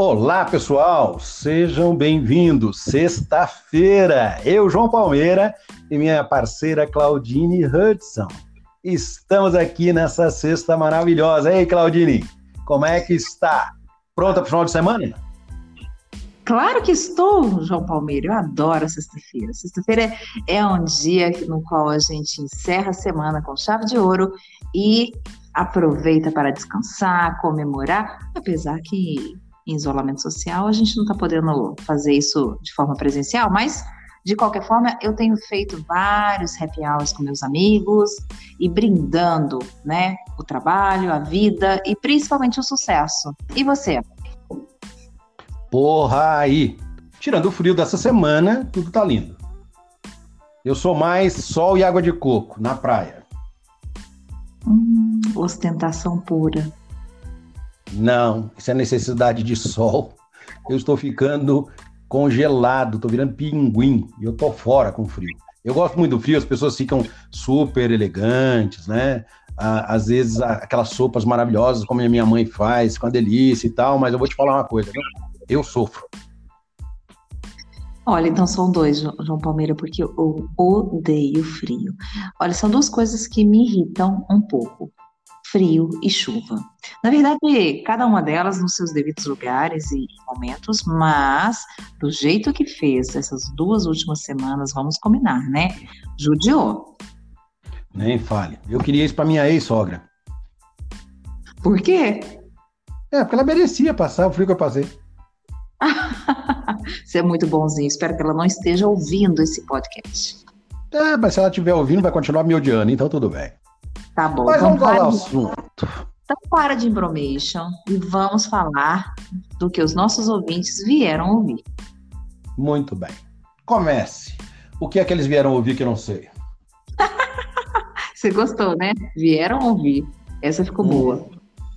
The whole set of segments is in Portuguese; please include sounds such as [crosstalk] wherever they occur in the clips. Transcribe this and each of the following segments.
Olá, pessoal, sejam bem-vindos. Sexta-feira, eu, João Palmeira, e minha parceira Claudine Hudson. Estamos aqui nessa sexta maravilhosa. Ei, Claudine, como é que está? Pronta para o final de semana? Claro que estou, João Palmeira. Eu adoro sexta-feira. Sexta-feira é um dia no qual a gente encerra a semana com chave de ouro e aproveita para descansar, comemorar, apesar que em isolamento social, a gente não está podendo fazer isso de forma presencial, mas de qualquer forma, eu tenho feito vários happy hours com meus amigos e brindando, né, o trabalho, a vida e principalmente o sucesso. E você? Porra aí! Tirando o frio dessa semana, tudo tá lindo. Eu sou mais sol e água de coco na praia. Hum, ostentação pura. Não, isso é necessidade de sol. Eu estou ficando congelado, estou virando pinguim e eu tô fora com frio. Eu gosto muito do frio, as pessoas ficam super elegantes, né? Às vezes aquelas sopas maravilhosas como a minha mãe faz, com a delícia e tal, mas eu vou te falar uma coisa, eu sofro. Olha, então são dois, João Palmeira, porque eu odeio frio. Olha, são duas coisas que me irritam um pouco frio e chuva. Na verdade, cada uma delas nos seus devidos lugares e momentos, mas do jeito que fez essas duas últimas semanas, vamos combinar, né? Judiou. Nem fale. Eu queria isso para minha ex-sogra. Por quê? É, porque ela merecia passar o frio que eu passei. [laughs] Você é muito bonzinho. Espero que ela não esteja ouvindo esse podcast. É, mas se ela estiver ouvindo, vai continuar me odiando, então tudo bem. Tá bom. Mas então vamos falar o assunto. Então para de embromation e vamos falar do que os nossos ouvintes vieram ouvir. Muito bem. Comece. O que é que eles vieram ouvir que eu não sei? [laughs] Você gostou, né? Vieram ouvir. Essa ficou hum. boa.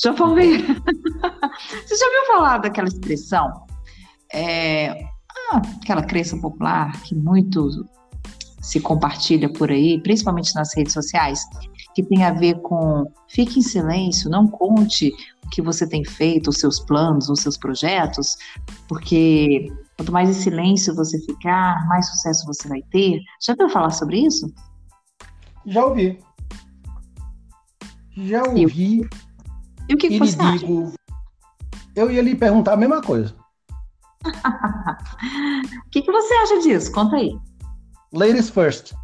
Deixa eu ver. [laughs] Você já ouviu falar daquela expressão? É, ah, aquela crença popular que muito se compartilha por aí, principalmente nas redes sociais, que tem a ver com fique em silêncio, não conte o que você tem feito, os seus planos, os seus projetos, porque quanto mais em silêncio você ficar, mais sucesso você vai ter. Já ouviu falar sobre isso? Já ouvi. Já ouvi. E, o que, que você digo, acha? Eu ia lhe perguntar a mesma coisa. [laughs] O que, que você acha disso? Conta aí. Ladies first.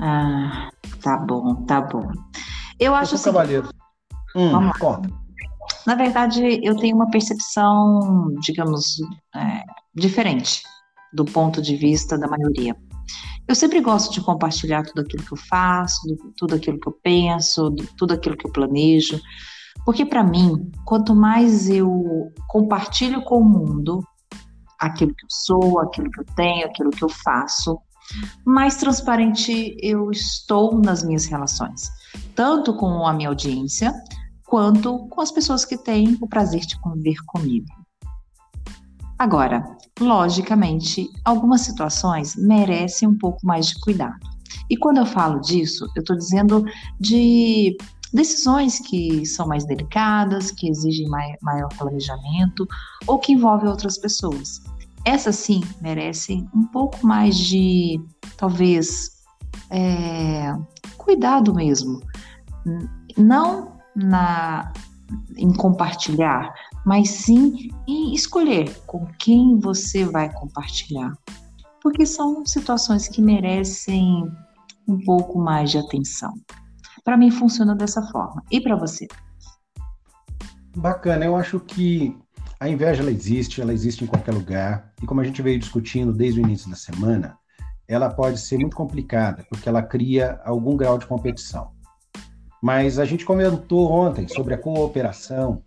Ah, tá bom, tá bom. Eu acho assim. Cavaleiro. Hum, vamos conta. Na verdade, eu tenho uma percepção, digamos, é, diferente do ponto de vista da maioria. Eu sempre gosto de compartilhar tudo aquilo que eu faço, tudo aquilo que eu penso, tudo aquilo que eu planejo, porque para mim, quanto mais eu compartilho com o mundo aquilo que eu sou, aquilo que eu tenho, aquilo que eu faço, mais transparente eu estou nas minhas relações, tanto com a minha audiência, quanto com as pessoas que têm o prazer de conviver comigo. Agora, logicamente, algumas situações merecem um pouco mais de cuidado. E quando eu falo disso, eu estou dizendo de decisões que são mais delicadas, que exigem maior planejamento ou que envolvem outras pessoas. Essas sim merecem um pouco mais de, talvez, é, cuidado mesmo. Não na, em compartilhar, mas sim em escolher com quem você vai compartilhar. Porque são situações que merecem um pouco mais de atenção. Para mim funciona dessa forma. E para você? Bacana, eu acho que a inveja ela existe, ela existe em qualquer lugar. E como a gente veio discutindo desde o início da semana, ela pode ser muito complicada, porque ela cria algum grau de competição. Mas a gente comentou ontem sobre a cooperação,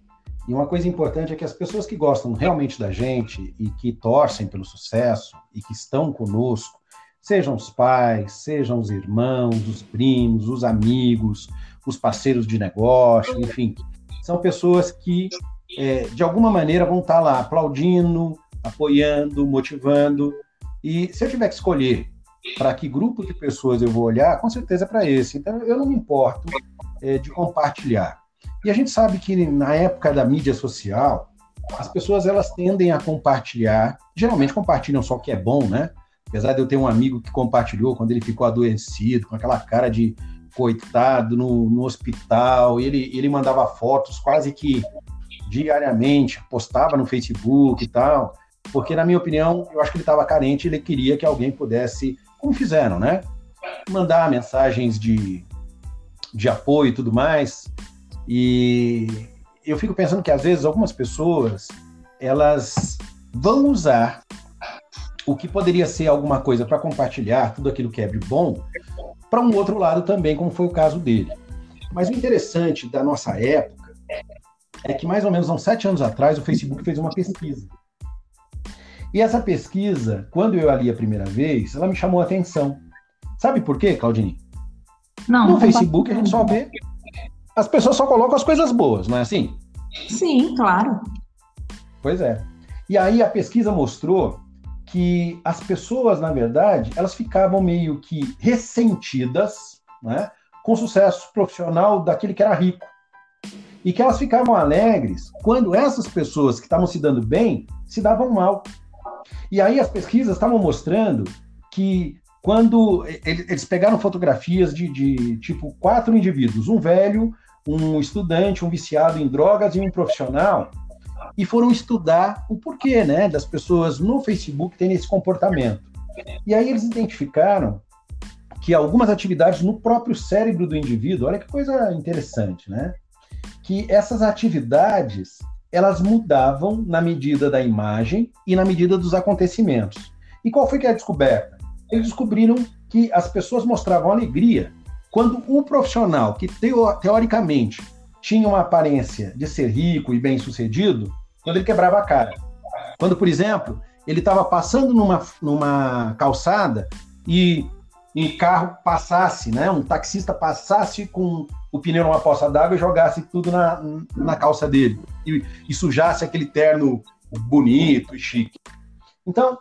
e uma coisa importante é que as pessoas que gostam realmente da gente e que torcem pelo sucesso e que estão conosco, sejam os pais, sejam os irmãos, os primos, os amigos, os parceiros de negócio, enfim, são pessoas que é, de alguma maneira vão estar lá aplaudindo, apoiando, motivando. E se eu tiver que escolher para que grupo de pessoas eu vou olhar, com certeza para esse. Então eu não me importo é, de compartilhar. E a gente sabe que na época da mídia social, as pessoas elas tendem a compartilhar, geralmente compartilham só o que é bom, né? Apesar de eu ter um amigo que compartilhou quando ele ficou adoecido, com aquela cara de coitado no, no hospital, ele, ele mandava fotos quase que diariamente, postava no Facebook e tal, porque, na minha opinião, eu acho que ele estava carente ele queria que alguém pudesse, como fizeram, né? Mandar mensagens de, de apoio e tudo mais. E eu fico pensando que às vezes algumas pessoas elas vão usar o que poderia ser alguma coisa para compartilhar tudo aquilo que é de bom para um outro lado também, como foi o caso dele. Mas o interessante da nossa época é que mais ou menos há uns sete anos atrás o Facebook fez uma pesquisa. E essa pesquisa, quando eu a li a primeira vez, ela me chamou a atenção. Sabe por quê, Claudine? Não. No Facebook a gente só vê as pessoas só colocam as coisas boas, não é assim? Sim, claro. Pois é. E aí a pesquisa mostrou que as pessoas, na verdade, elas ficavam meio que ressentidas né, com o sucesso profissional daquele que era rico. E que elas ficavam alegres quando essas pessoas que estavam se dando bem se davam mal. E aí as pesquisas estavam mostrando que quando eles pegaram fotografias de, de tipo quatro indivíduos, um velho, um estudante, um viciado em drogas e um profissional, e foram estudar o porquê, né, das pessoas no Facebook terem esse comportamento. E aí eles identificaram que algumas atividades no próprio cérebro do indivíduo, olha que coisa interessante, né? Que essas atividades elas mudavam na medida da imagem e na medida dos acontecimentos. E qual foi que é a descoberta? Eles descobriram que as pessoas mostravam alegria quando o profissional que teo, teoricamente tinha uma aparência de ser rico e bem-sucedido, quando ele quebrava a cara. Quando, por exemplo, ele estava passando numa, numa calçada e um carro passasse, né, um taxista passasse com o pneu numa poça d'água e jogasse tudo na, na calça dele e, e sujasse aquele terno bonito e chique. Então,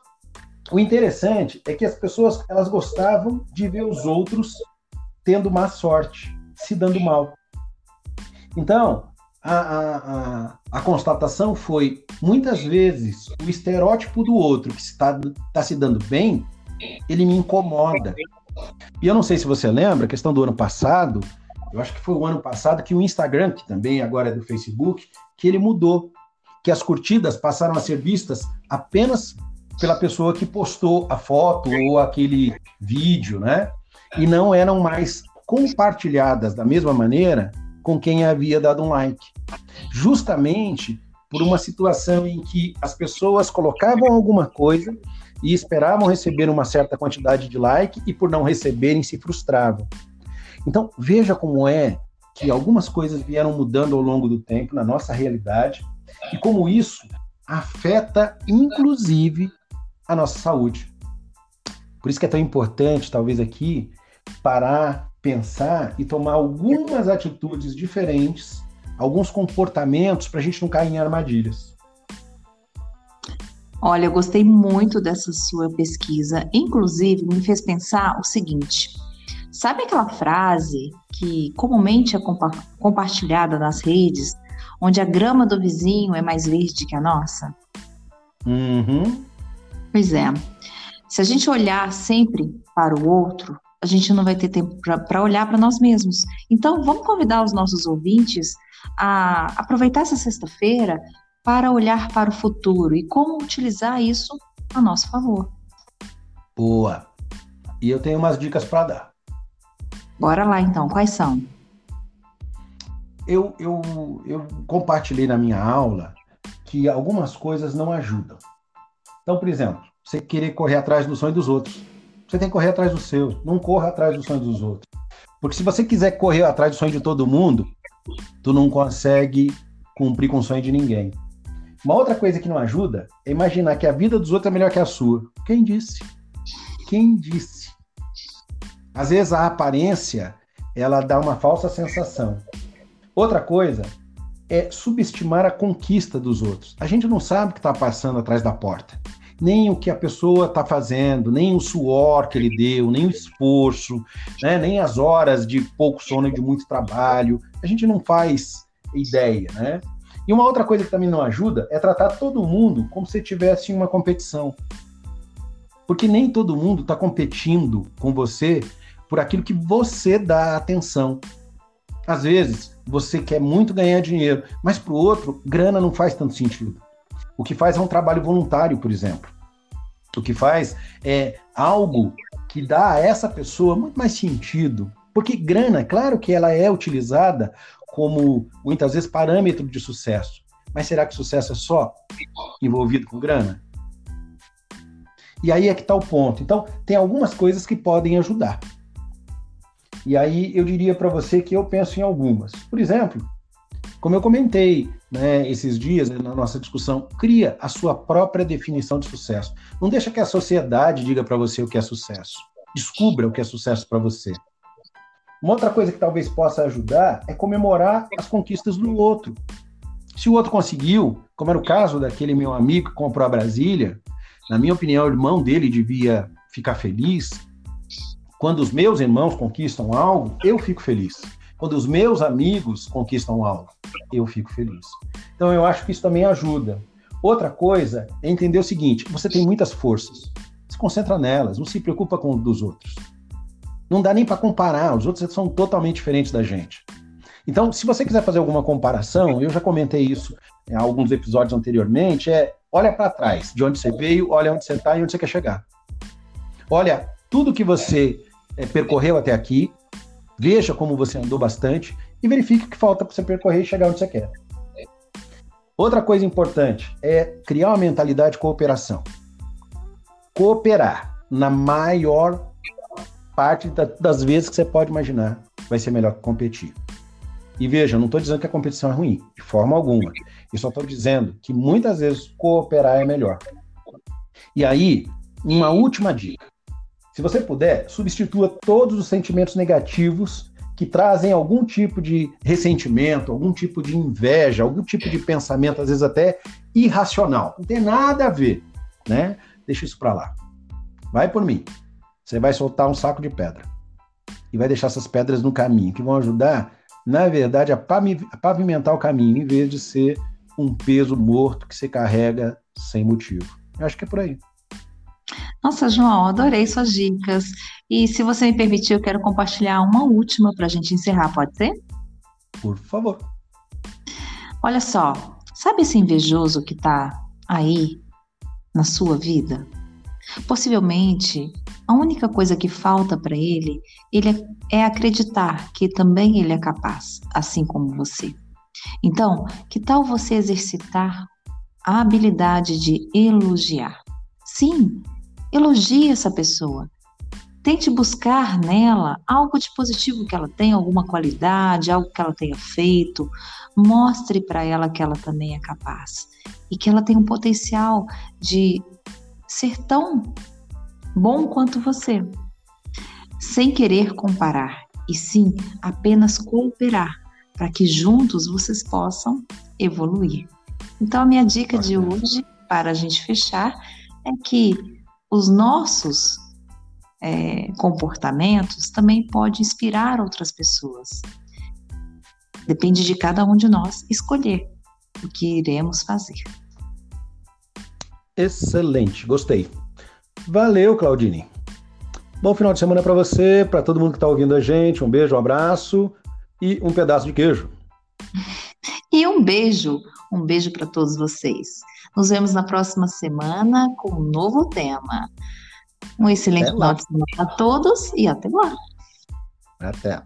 o interessante é que as pessoas elas gostavam de ver os outros tendo má sorte, se dando mal. Então, a, a, a, a constatação foi, muitas vezes, o estereótipo do outro que está, está se dando bem, ele me incomoda. E eu não sei se você lembra, a questão do ano passado, eu acho que foi o ano passado que o Instagram, que também agora é do Facebook, que ele mudou, que as curtidas passaram a ser vistas apenas pela pessoa que postou a foto ou aquele vídeo, né? e não eram mais compartilhadas da mesma maneira com quem havia dado um like. Justamente por uma situação em que as pessoas colocavam alguma coisa e esperavam receber uma certa quantidade de like e por não receberem se frustravam. Então, veja como é que algumas coisas vieram mudando ao longo do tempo na nossa realidade e como isso afeta inclusive a nossa saúde. Por isso que é tão importante, talvez aqui, parar, pensar e tomar algumas atitudes diferentes, alguns comportamentos para a gente não cair em armadilhas. Olha, eu gostei muito dessa sua pesquisa. Inclusive, me fez pensar o seguinte: sabe aquela frase que comumente é compa compartilhada nas redes, onde a grama do vizinho é mais verde que a nossa? Uhum. Pois é. Se a gente olhar sempre para o outro, a gente não vai ter tempo para olhar para nós mesmos. Então, vamos convidar os nossos ouvintes a aproveitar essa sexta-feira para olhar para o futuro e como utilizar isso a nosso favor. Boa! E eu tenho umas dicas para dar. Bora lá então, quais são? Eu, eu, eu compartilhei na minha aula que algumas coisas não ajudam. Então, por exemplo, você querer correr atrás do sonho dos outros. Você tem que correr atrás do seu. Não corra atrás dos sonhos dos outros. Porque se você quiser correr atrás do sonho de todo mundo, tu não consegue cumprir com o sonho de ninguém. Uma outra coisa que não ajuda é imaginar que a vida dos outros é melhor que a sua. Quem disse? Quem disse? Às vezes a aparência ela dá uma falsa sensação. Outra coisa é subestimar a conquista dos outros. A gente não sabe o que está passando atrás da porta. Nem o que a pessoa está fazendo, nem o suor que ele deu, nem o esforço, né? nem as horas de pouco sono e de muito trabalho. A gente não faz ideia, né? E uma outra coisa que também não ajuda é tratar todo mundo como se tivesse uma competição. Porque nem todo mundo está competindo com você por aquilo que você dá atenção. Às vezes, você quer muito ganhar dinheiro, mas para o outro, grana não faz tanto sentido. O que faz é um trabalho voluntário, por exemplo. O que faz é algo que dá a essa pessoa muito mais sentido. Porque grana, claro que ela é utilizada como muitas vezes parâmetro de sucesso. Mas será que sucesso é só envolvido com grana? E aí é que está o ponto. Então, tem algumas coisas que podem ajudar. E aí eu diria para você que eu penso em algumas. Por exemplo, como eu comentei né, esses dias né, na nossa discussão, cria a sua própria definição de sucesso. Não deixa que a sociedade diga para você o que é sucesso. Descubra o que é sucesso para você. Uma outra coisa que talvez possa ajudar é comemorar as conquistas do outro. Se o outro conseguiu, como era o caso daquele meu amigo que comprou a Brasília, na minha opinião, o irmão dele devia ficar feliz. Quando os meus irmãos conquistam algo, eu fico feliz. Quando os meus amigos conquistam algo, eu fico feliz. Então eu acho que isso também ajuda. Outra coisa é entender o seguinte: você tem muitas forças. Se concentra nelas, não se preocupa com os dos outros. Não dá nem para comparar, os outros são totalmente diferentes da gente. Então, se você quiser fazer alguma comparação, eu já comentei isso em alguns episódios anteriormente, é olha para trás, de onde você veio, olha onde você está e onde você quer chegar. Olha tudo que você é, percorreu até aqui, veja como você andou bastante e verifique o que falta para você percorrer e chegar onde você quer. Outra coisa importante é criar uma mentalidade de cooperação. Cooperar na maior parte da, das vezes que você pode imaginar vai ser melhor que competir. E veja, não estou dizendo que a competição é ruim, de forma alguma. Eu só estou dizendo que muitas vezes cooperar é melhor. E aí, uma última dica. Se você puder, substitua todos os sentimentos negativos que trazem algum tipo de ressentimento, algum tipo de inveja, algum tipo de pensamento, às vezes até irracional. Não tem nada a ver, né? Deixa isso para lá. Vai por mim você vai soltar um saco de pedra e vai deixar essas pedras no caminho, que vão ajudar, na verdade, a pavimentar o caminho, em vez de ser um peso morto que você carrega sem motivo. Eu acho que é por aí. Nossa, João, adorei suas dicas. E se você me permitir, eu quero compartilhar uma última para a gente encerrar, pode ser? Por favor. Olha só, sabe esse invejoso que está aí na sua vida? Possivelmente, a única coisa que falta para ele, ele é acreditar que também ele é capaz, assim como você. Então, que tal você exercitar a habilidade de elogiar? Sim, elogie essa pessoa. Tente buscar nela algo de positivo que ela tem, alguma qualidade, algo que ela tenha feito. Mostre para ela que ela também é capaz e que ela tem um potencial de ser tão bom quanto você, sem querer comparar, e sim apenas cooperar para que juntos vocês possam evoluir. Então, a minha dica de hoje, para a gente fechar, é que os nossos é, comportamentos também podem inspirar outras pessoas. Depende de cada um de nós escolher o que iremos fazer. Excelente, gostei. Valeu, Claudine. Bom final de semana para você, para todo mundo que está ouvindo a gente. Um beijo, um abraço e um pedaço de queijo. Beijo, um beijo para todos vocês. Nos vemos na próxima semana com um novo tema. Um excelente final de semana a todos e até lá. Até.